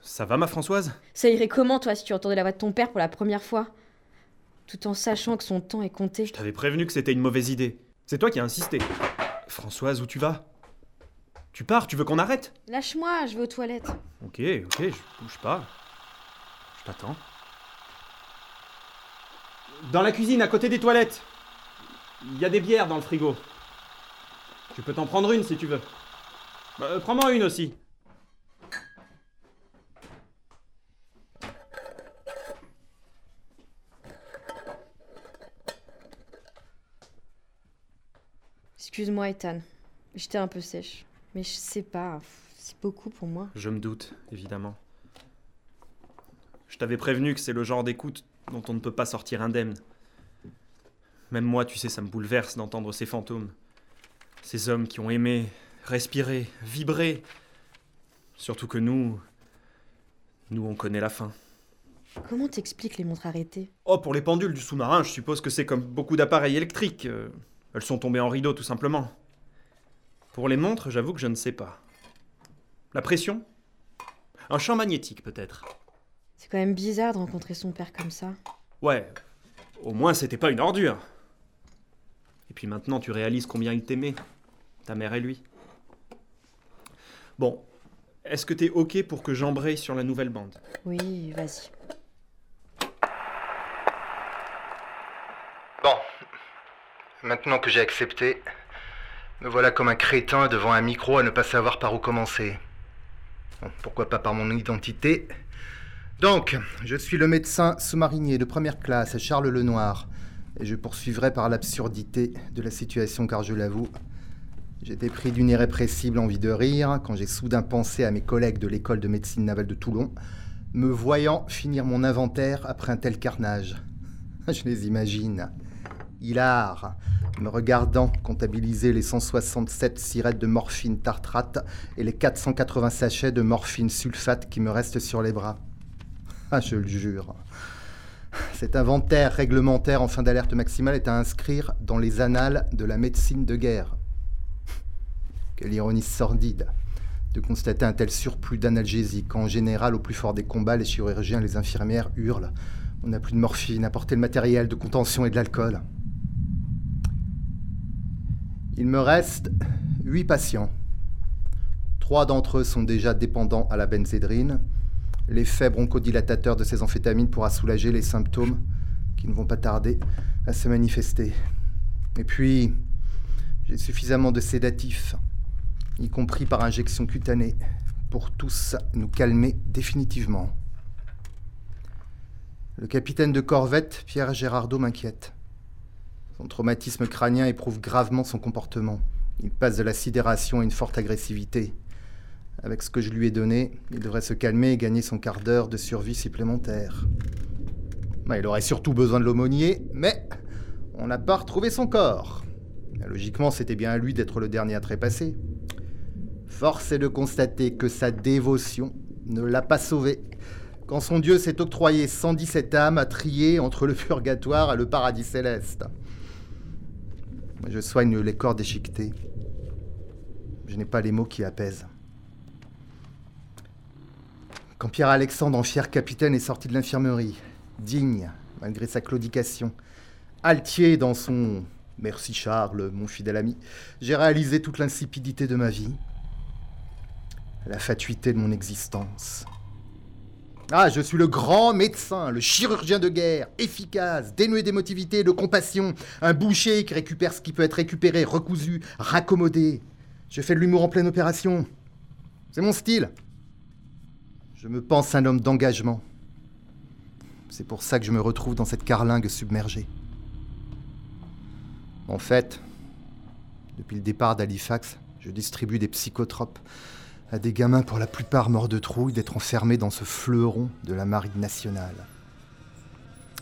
Ça va, ma Françoise? Ça irait comment, toi, si tu entendais la voix de ton père pour la première fois? Tout en sachant que son temps est compté. Je t'avais prévenu que c'était une mauvaise idée. C'est toi qui as insisté. Françoise, où tu vas? Tu pars, tu veux qu'on arrête? Lâche-moi, je vais aux toilettes. Ok, ok, je bouge pas. Je t'attends. Dans la cuisine, à côté des toilettes. Il y a des bières dans le frigo. Tu peux t'en prendre une si tu veux. Bah, Prends-moi une aussi. Excuse-moi, Ethan. J'étais un peu sèche. Mais je sais pas, c'est beaucoup pour moi. Je me doute, évidemment. Je t'avais prévenu que c'est le genre d'écoute dont on ne peut pas sortir indemne. Même moi, tu sais, ça me bouleverse d'entendre ces fantômes. Ces hommes qui ont aimé, respiré, vibré. Surtout que nous. Nous, on connaît la fin. Comment t'expliques les montres arrêtées? Oh, pour les pendules du sous-marin, je suppose que c'est comme beaucoup d'appareils électriques. euh, Elles sont tombées en rideau, tout simplement. Pour les montres, j'avoue que je ne sais pas. La pression? Un champ magnétique, peut-être. C'est quand même bizarre de rencontrer son père comme ça. Ouais, au moins c'était pas une ordure. Et puis maintenant tu réalises combien il t'aimait, ta mère et lui. Bon, est-ce que t'es ok pour que j'embraye sur la nouvelle bande? Oui, vas-y. Bon. Maintenant que j'ai accepté, me voilà comme un crétin devant un micro à ne pas savoir par où commencer. Bon, pourquoi pas par mon identité? Donc, je suis le médecin sous-marinier de première classe, Charles Lenoir, et je poursuivrai par l'absurdité de la situation car je l'avoue, j'étais pris d'une irrépressible envie de rire quand j'ai soudain pensé à mes collègues de l'école de médecine navale de Toulon, me voyant finir mon inventaire après un tel carnage. Je les imagine. Hilar, me regardant comptabiliser les 167 sirettes de morphine tartrate et les 480 sachets de morphine sulfate qui me restent sur les bras. Ah, je le jure. Cet inventaire réglementaire en fin d'alerte maximale est à inscrire dans les annales de la médecine de guerre. Quelle ironie sordide de constater un tel surplus d'analgésiques. quand En général, au plus fort des combats, les chirurgiens et les infirmières hurlent. On n'a plus de morphine, apportez le matériel de contention et de l'alcool. Il me reste huit patients. Trois d'entre eux sont déjà dépendants à la benzédrine. L'effet bronchodilatateur de ces amphétamines pourra soulager les symptômes qui ne vont pas tarder à se manifester. Et puis, j'ai suffisamment de sédatifs, y compris par injection cutanée, pour tous nous calmer définitivement. Le capitaine de corvette, Pierre Gérardot, m'inquiète. Son traumatisme crânien éprouve gravement son comportement. Il passe de la sidération à une forte agressivité. Avec ce que je lui ai donné, il devrait se calmer et gagner son quart d'heure de survie supplémentaire. Bah, il aurait surtout besoin de l'aumônier, mais on n'a pas retrouvé son corps. Logiquement, c'était bien à lui d'être le dernier à trépasser. Force est de constater que sa dévotion ne l'a pas sauvé. Quand son Dieu s'est octroyé 117 âmes à trier entre le purgatoire et le paradis céleste. Je soigne les corps déchiquetés. Je n'ai pas les mots qui apaisent. Quand Pierre-Alexandre, en fier capitaine, est sorti de l'infirmerie, digne, malgré sa claudication, altier dans son Merci Charles, mon fidèle ami, j'ai réalisé toute l'insipidité de ma vie, la fatuité de mon existence. Ah, je suis le grand médecin, le chirurgien de guerre, efficace, dénué d'émotivité de compassion, un boucher qui récupère ce qui peut être récupéré, recousu, raccommodé. Je fais de l'humour en pleine opération. C'est mon style. Je me pense un homme d'engagement. C'est pour ça que je me retrouve dans cette carlingue submergée. En fait, depuis le départ d'Halifax, je distribue des psychotropes à des gamins pour la plupart morts de trouille d'être enfermés dans ce fleuron de la marine nationale.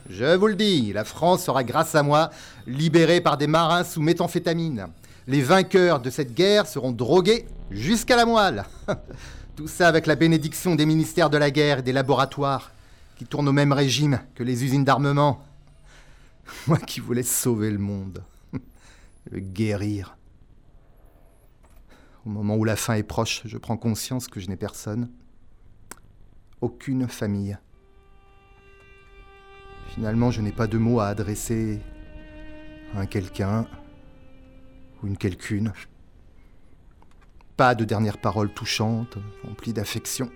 Je vous le dis, la France sera grâce à moi libérée par des marins sous méthamphétamine. Les vainqueurs de cette guerre seront drogués jusqu'à la moelle. Tout ça avec la bénédiction des ministères de la guerre et des laboratoires qui tournent au même régime que les usines d'armement. Moi qui voulais sauver le monde, le guérir. Au moment où la fin est proche, je prends conscience que je n'ai personne. Aucune famille. Finalement, je n'ai pas de mots à adresser à un quelqu'un ou une quelqu'une. Pas de dernière parole touchante, remplie d'affection.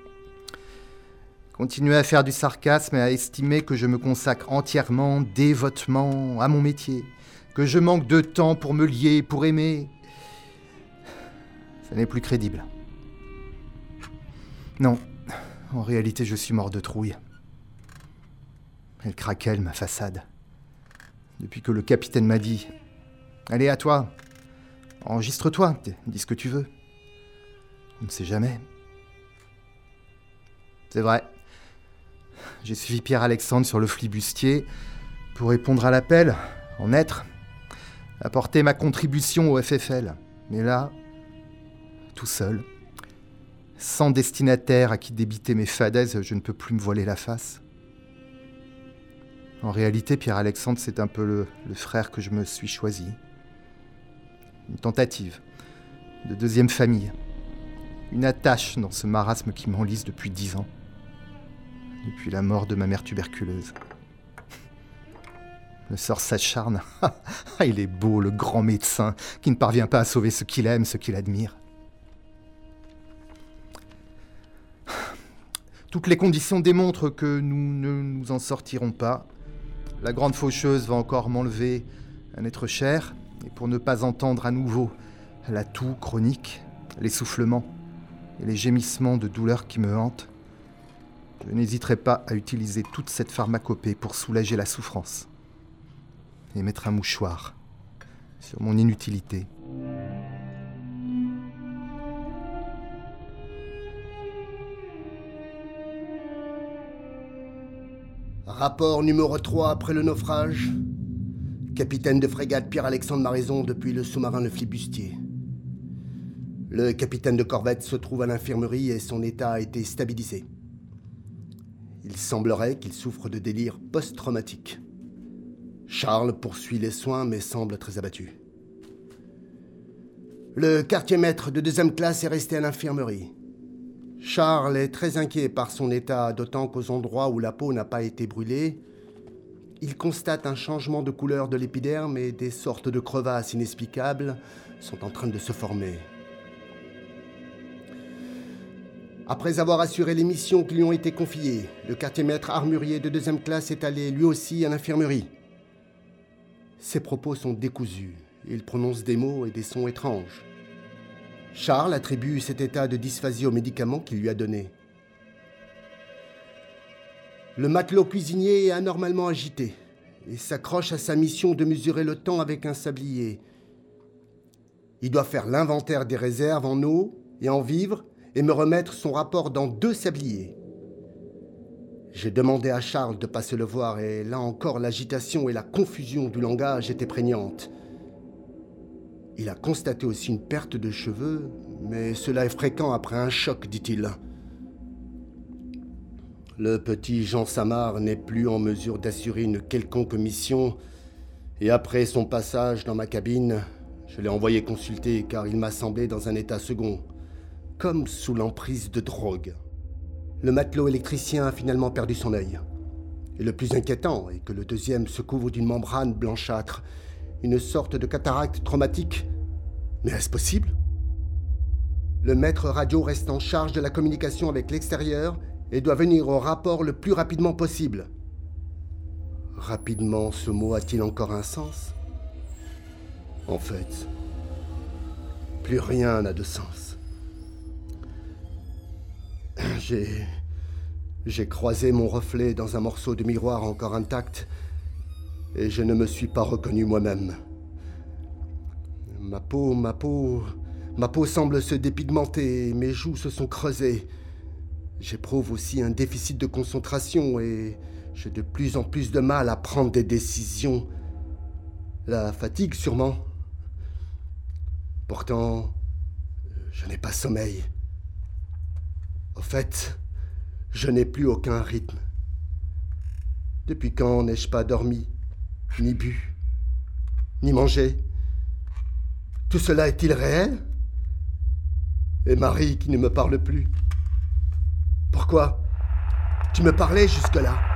Continuer à faire du sarcasme et à estimer que je me consacre entièrement, dévotement à mon métier, que je manque de temps pour me lier, pour aimer. Ça n'est plus crédible. Non, en réalité, je suis mort de trouille. Elle craquelle, ma façade. Depuis que le capitaine m'a dit Allez, à toi, enregistre-toi, dis ce que tu veux. On ne sait jamais. C'est vrai. J'ai suivi Pierre-Alexandre sur le flibustier pour répondre à l'appel, en être, apporter ma contribution au FFL. Mais là, tout seul, sans destinataire à qui débiter mes fadaises, je ne peux plus me voiler la face. En réalité, Pierre-Alexandre, c'est un peu le, le, frère que je me suis choisi. Une tentative de deuxième famille. Une attache dans ce marasme qui m'enlise depuis dix ans depuis la mort de ma mère tuberculeuse. Le sort s'acharne. Il est beau, le grand médecin, qui ne parvient pas à sauver ce qu'il aime, ce qu'il admire. Toutes les conditions démontrent que nous ne nous en sortirons pas. La grande faucheuse va encore m'enlever un être cher, et pour ne pas entendre à nouveau la toux chronique, l'essoufflement et les gémissements de douleur qui me hantent, je n'hésiterai pas à utiliser toute cette pharmacopée pour soulager la souffrance et mettre un mouchoir sur mon inutilité. Rapport numéro 3 après le naufrage. Capitaine de frégate Pierre-Alexandre Maraison depuis le sous-marin Le Flibustier. Le capitaine de corvette se trouve à l'infirmerie et son état a été stabilisé. Il semblerait qu'il souffre de délire post-traumatique. Charles poursuit les soins mais semble très abattu. Le quartier maître de deuxième classe est resté à l'infirmerie. Charles est très inquiet par son état, d'autant qu'aux endroits où la peau n'a pas été brûlée, il constate un changement de couleur de l'épiderme et des sortes de crevasses inexplicables sont en train de se former. Après avoir assuré les missions qui lui ont été confiées, le quartier-maître armurier de deuxième classe est allé lui aussi à l'infirmerie. Ses propos sont décousus. Il prononce des mots et des sons étranges. Charles attribue cet état de dysphasie aux médicaments qu'il lui a donnés. Le matelot cuisinier est anormalement agité et s'accroche à sa mission de mesurer le temps avec un sablier. Il doit faire l'inventaire des réserves en eau et en vivres et me remettre son rapport dans deux sabliers. J'ai demandé à Charles de passer le voir et là encore l'agitation et la confusion du langage étaient prégnantes. Il a constaté aussi une perte de cheveux, mais cela est fréquent après un choc, dit-il. Le petit Jean Samar n'est plus en mesure d'assurer une quelconque mission, et après son passage dans ma cabine, je l'ai envoyé consulter car il m'a semblé dans un état second comme sous l'emprise de drogue. Le matelot électricien a finalement perdu son œil. Et le plus inquiétant est que le deuxième se couvre d'une membrane blanchâtre, une sorte de cataracte traumatique. Mais est-ce possible? Le maître radio reste en charge de la communication avec l'extérieur et doit venir au rapport le plus rapidement possible. Rapidement, ce mot a-t-il encore un sens? En fait, plus rien n'a de sens. J'ai. J'ai croisé mon reflet dans un morceau de miroir encore intact et je ne me suis pas reconnu moi-même. Ma peau, ma peau. Ma peau semble se dépigmenter mes joues se sont creusées. J'éprouve aussi un déficit de concentration et j'ai de plus en plus de mal à prendre des décisions. La fatigue sûrement. Pourtant, je n'ai pas sommeil. Au fait, je n'ai plus aucun rythme. Depuis quand n'ai-je pas dormi, ni bu, ni mangé? Tout cela est-il réel? Et Marie qui ne me parle plus. Pourquoi? Tu me parlais jusque-là.